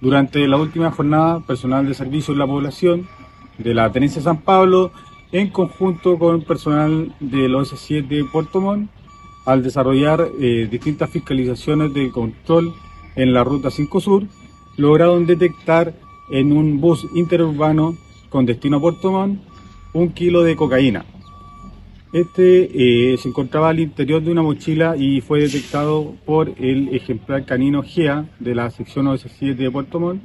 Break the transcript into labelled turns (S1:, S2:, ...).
S1: Durante la última jornada, personal de servicio en la población de la Tenencia San Pablo, en conjunto con personal del OS7 Puerto Montt, al desarrollar eh, distintas fiscalizaciones de control en la Ruta 5 Sur, lograron detectar en un bus interurbano con destino a Puerto Montt un kilo de cocaína. Este eh, se encontraba al interior de una mochila y fue detectado por el ejemplar canino GEA de la sección OS7 de Puerto Montt